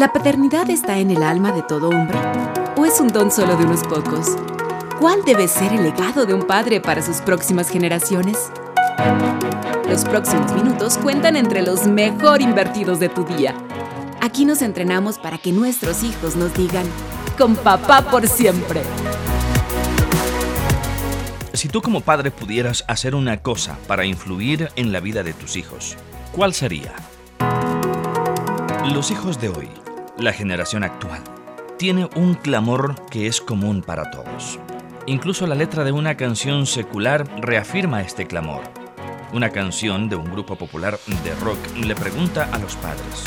¿La paternidad está en el alma de todo hombre? ¿O es un don solo de unos pocos? ¿Cuál debe ser el legado de un padre para sus próximas generaciones? Los próximos minutos cuentan entre los mejor invertidos de tu día. Aquí nos entrenamos para que nuestros hijos nos digan, con papá por siempre. Si tú como padre pudieras hacer una cosa para influir en la vida de tus hijos, ¿cuál sería? Los hijos de hoy, la generación actual, tiene un clamor que es común para todos. Incluso la letra de una canción secular reafirma este clamor. Una canción de un grupo popular de rock le pregunta a los padres,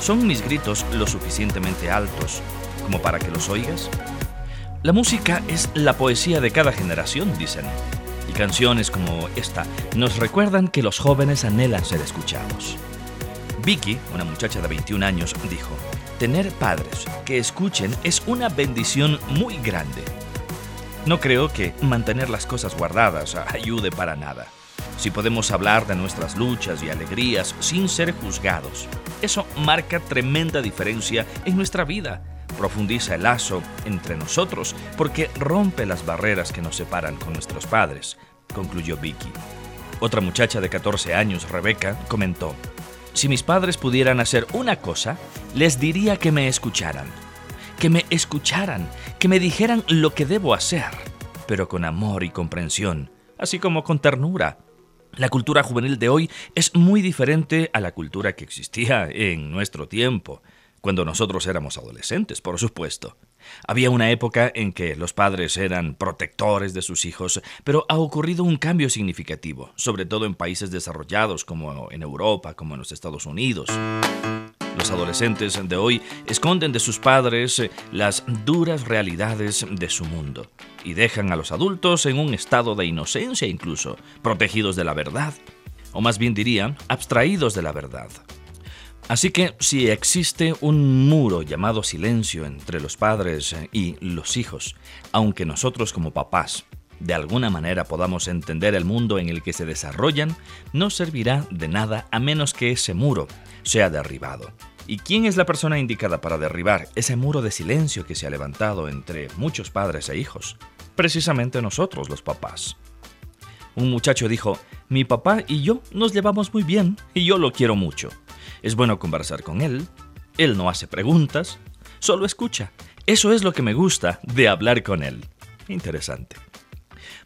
¿son mis gritos lo suficientemente altos como para que los oigas? La música es la poesía de cada generación, dicen. Y canciones como esta nos recuerdan que los jóvenes anhelan ser escuchados. Vicky, una muchacha de 21 años, dijo, tener padres que escuchen es una bendición muy grande. No creo que mantener las cosas guardadas ayude para nada. Si podemos hablar de nuestras luchas y alegrías sin ser juzgados, eso marca tremenda diferencia en nuestra vida. Profundiza el lazo entre nosotros porque rompe las barreras que nos separan con nuestros padres, concluyó Vicky. Otra muchacha de 14 años, Rebeca, comentó, si mis padres pudieran hacer una cosa, les diría que me escucharan. Que me escucharan, que me dijeran lo que debo hacer, pero con amor y comprensión, así como con ternura. La cultura juvenil de hoy es muy diferente a la cultura que existía en nuestro tiempo, cuando nosotros éramos adolescentes, por supuesto. Había una época en que los padres eran protectores de sus hijos, pero ha ocurrido un cambio significativo, sobre todo en países desarrollados como en Europa, como en los Estados Unidos. Los adolescentes de hoy esconden de sus padres las duras realidades de su mundo y dejan a los adultos en un estado de inocencia incluso, protegidos de la verdad, o más bien dirían, abstraídos de la verdad. Así que si existe un muro llamado silencio entre los padres y los hijos, aunque nosotros como papás de alguna manera podamos entender el mundo en el que se desarrollan, no servirá de nada a menos que ese muro sea derribado. ¿Y quién es la persona indicada para derribar ese muro de silencio que se ha levantado entre muchos padres e hijos? Precisamente nosotros los papás. Un muchacho dijo, mi papá y yo nos llevamos muy bien y yo lo quiero mucho. Es bueno conversar con él. Él no hace preguntas, solo escucha. Eso es lo que me gusta de hablar con él. Interesante.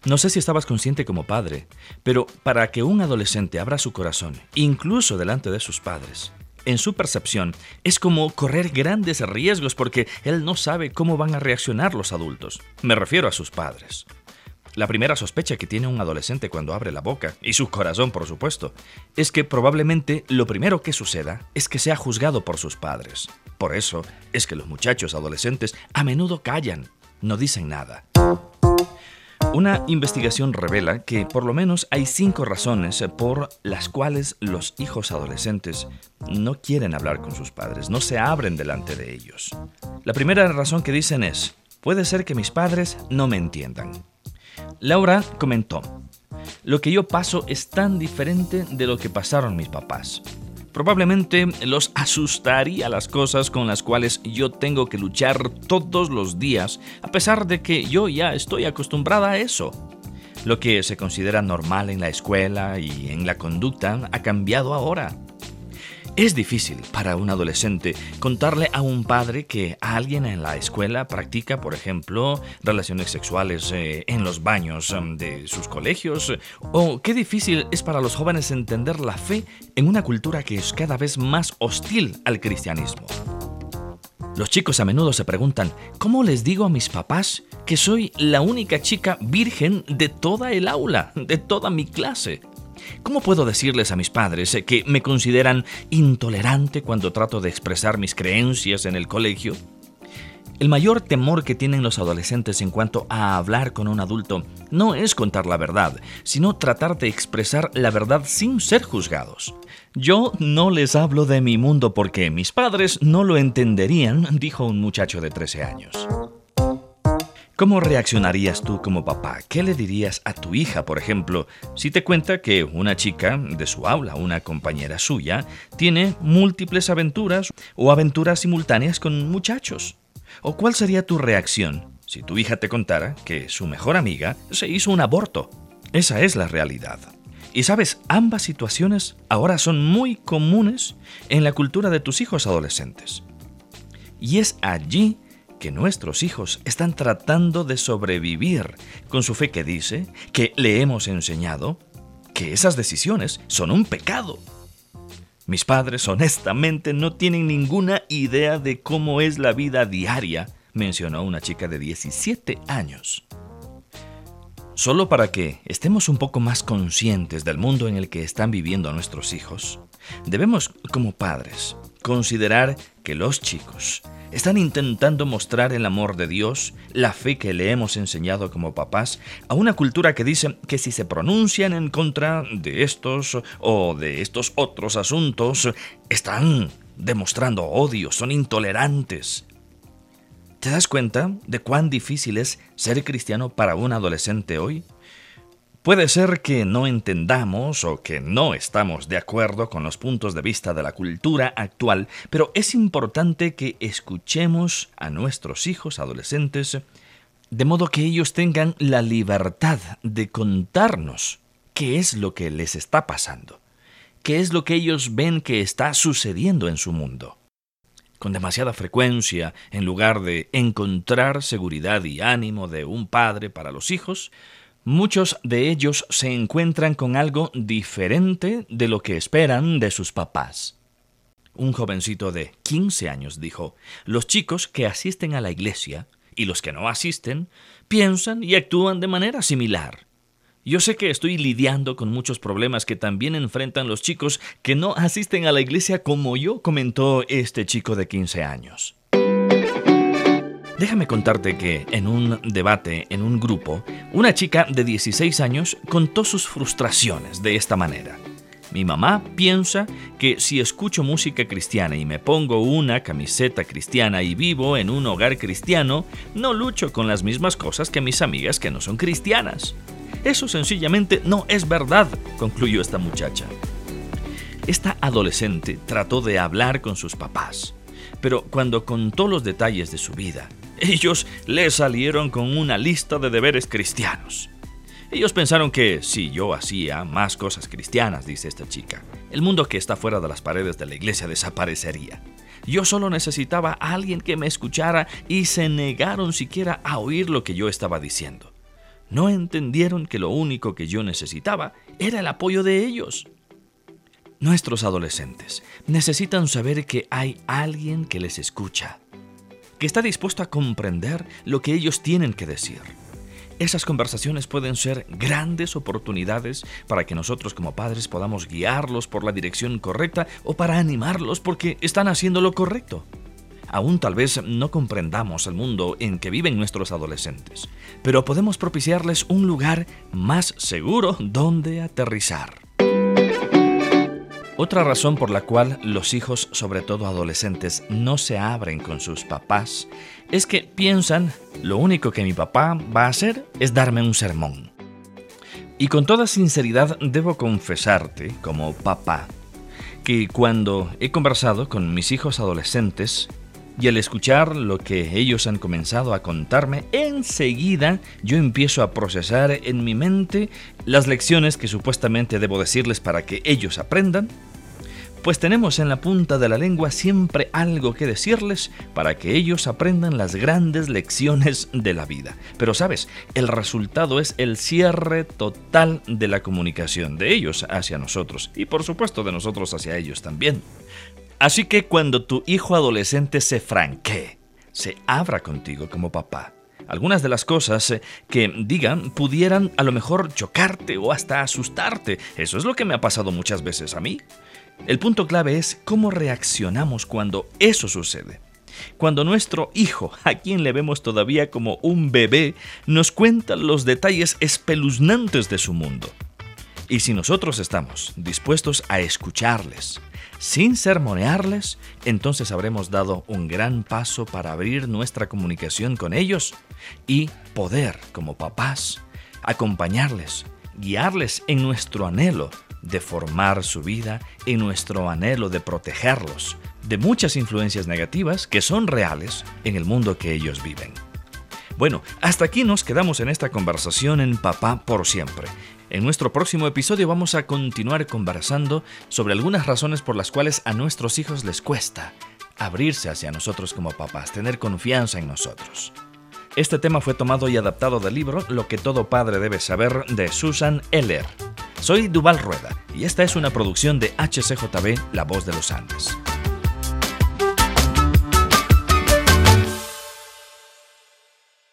No sé si estabas consciente como padre, pero para que un adolescente abra su corazón, incluso delante de sus padres, en su percepción, es como correr grandes riesgos porque él no sabe cómo van a reaccionar los adultos. Me refiero a sus padres. La primera sospecha que tiene un adolescente cuando abre la boca, y su corazón por supuesto, es que probablemente lo primero que suceda es que sea juzgado por sus padres. Por eso es que los muchachos adolescentes a menudo callan, no dicen nada. Una investigación revela que por lo menos hay cinco razones por las cuales los hijos adolescentes no quieren hablar con sus padres, no se abren delante de ellos. La primera razón que dicen es, puede ser que mis padres no me entiendan. Laura comentó, lo que yo paso es tan diferente de lo que pasaron mis papás. Probablemente los asustaría las cosas con las cuales yo tengo que luchar todos los días, a pesar de que yo ya estoy acostumbrada a eso. Lo que se considera normal en la escuela y en la conducta ha cambiado ahora. Es difícil para un adolescente contarle a un padre que alguien en la escuela practica, por ejemplo, relaciones sexuales eh, en los baños em, de sus colegios. O qué difícil es para los jóvenes entender la fe en una cultura que es cada vez más hostil al cristianismo. Los chicos a menudo se preguntan, ¿cómo les digo a mis papás que soy la única chica virgen de toda el aula, de toda mi clase? ¿Cómo puedo decirles a mis padres eh, que me consideran intolerante cuando trato de expresar mis creencias en el colegio? El mayor temor que tienen los adolescentes en cuanto a hablar con un adulto no es contar la verdad, sino tratar de expresar la verdad sin ser juzgados. Yo no les hablo de mi mundo porque mis padres no lo entenderían, dijo un muchacho de 13 años. ¿Cómo reaccionarías tú como papá? ¿Qué le dirías a tu hija, por ejemplo, si te cuenta que una chica de su aula, una compañera suya, tiene múltiples aventuras o aventuras simultáneas con muchachos? ¿O cuál sería tu reacción si tu hija te contara que su mejor amiga se hizo un aborto? Esa es la realidad. Y sabes, ambas situaciones ahora son muy comunes en la cultura de tus hijos adolescentes. Y es allí que nuestros hijos están tratando de sobrevivir con su fe que dice que le hemos enseñado que esas decisiones son un pecado. Mis padres honestamente no tienen ninguna idea de cómo es la vida diaria, mencionó una chica de 17 años. Solo para que estemos un poco más conscientes del mundo en el que están viviendo nuestros hijos, debemos, como padres, considerar que los chicos están intentando mostrar el amor de Dios, la fe que le hemos enseñado como papás, a una cultura que dice que si se pronuncian en contra de estos o de estos otros asuntos, están demostrando odio, son intolerantes. ¿Te das cuenta de cuán difícil es ser cristiano para un adolescente hoy? Puede ser que no entendamos o que no estamos de acuerdo con los puntos de vista de la cultura actual, pero es importante que escuchemos a nuestros hijos adolescentes de modo que ellos tengan la libertad de contarnos qué es lo que les está pasando, qué es lo que ellos ven que está sucediendo en su mundo. Con demasiada frecuencia, en lugar de encontrar seguridad y ánimo de un padre para los hijos, muchos de ellos se encuentran con algo diferente de lo que esperan de sus papás. Un jovencito de 15 años dijo, los chicos que asisten a la iglesia y los que no asisten piensan y actúan de manera similar. Yo sé que estoy lidiando con muchos problemas que también enfrentan los chicos que no asisten a la iglesia como yo, comentó este chico de 15 años. Déjame contarte que en un debate, en un grupo, una chica de 16 años contó sus frustraciones de esta manera. Mi mamá piensa que si escucho música cristiana y me pongo una camiseta cristiana y vivo en un hogar cristiano, no lucho con las mismas cosas que mis amigas que no son cristianas. Eso sencillamente no es verdad, concluyó esta muchacha. Esta adolescente trató de hablar con sus papás, pero cuando contó los detalles de su vida, ellos le salieron con una lista de deberes cristianos. Ellos pensaron que si yo hacía más cosas cristianas, dice esta chica, el mundo que está fuera de las paredes de la iglesia desaparecería. Yo solo necesitaba a alguien que me escuchara y se negaron siquiera a oír lo que yo estaba diciendo. No entendieron que lo único que yo necesitaba era el apoyo de ellos. Nuestros adolescentes necesitan saber que hay alguien que les escucha, que está dispuesto a comprender lo que ellos tienen que decir. Esas conversaciones pueden ser grandes oportunidades para que nosotros como padres podamos guiarlos por la dirección correcta o para animarlos porque están haciendo lo correcto. Aún tal vez no comprendamos el mundo en que viven nuestros adolescentes, pero podemos propiciarles un lugar más seguro donde aterrizar. Otra razón por la cual los hijos, sobre todo adolescentes, no se abren con sus papás es que piensan, lo único que mi papá va a hacer es darme un sermón. Y con toda sinceridad debo confesarte, como papá, que cuando he conversado con mis hijos adolescentes, y al escuchar lo que ellos han comenzado a contarme, enseguida yo empiezo a procesar en mi mente las lecciones que supuestamente debo decirles para que ellos aprendan, pues tenemos en la punta de la lengua siempre algo que decirles para que ellos aprendan las grandes lecciones de la vida. Pero sabes, el resultado es el cierre total de la comunicación de ellos hacia nosotros y por supuesto de nosotros hacia ellos también. Así que cuando tu hijo adolescente se franquee, se abra contigo como papá, algunas de las cosas eh, que digan pudieran a lo mejor chocarte o hasta asustarte. Eso es lo que me ha pasado muchas veces a mí. El punto clave es cómo reaccionamos cuando eso sucede. Cuando nuestro hijo, a quien le vemos todavía como un bebé, nos cuenta los detalles espeluznantes de su mundo. Y si nosotros estamos dispuestos a escucharles, sin sermonearles, entonces habremos dado un gran paso para abrir nuestra comunicación con ellos y poder, como papás, acompañarles, guiarles en nuestro anhelo de formar su vida, en nuestro anhelo de protegerlos de muchas influencias negativas que son reales en el mundo que ellos viven. Bueno, hasta aquí nos quedamos en esta conversación en Papá por siempre. En nuestro próximo episodio vamos a continuar conversando sobre algunas razones por las cuales a nuestros hijos les cuesta abrirse hacia nosotros como papás, tener confianza en nosotros. Este tema fue tomado y adaptado del libro Lo que todo padre debe saber de Susan Eller. Soy Duval Rueda y esta es una producción de HCJB La Voz de los Andes.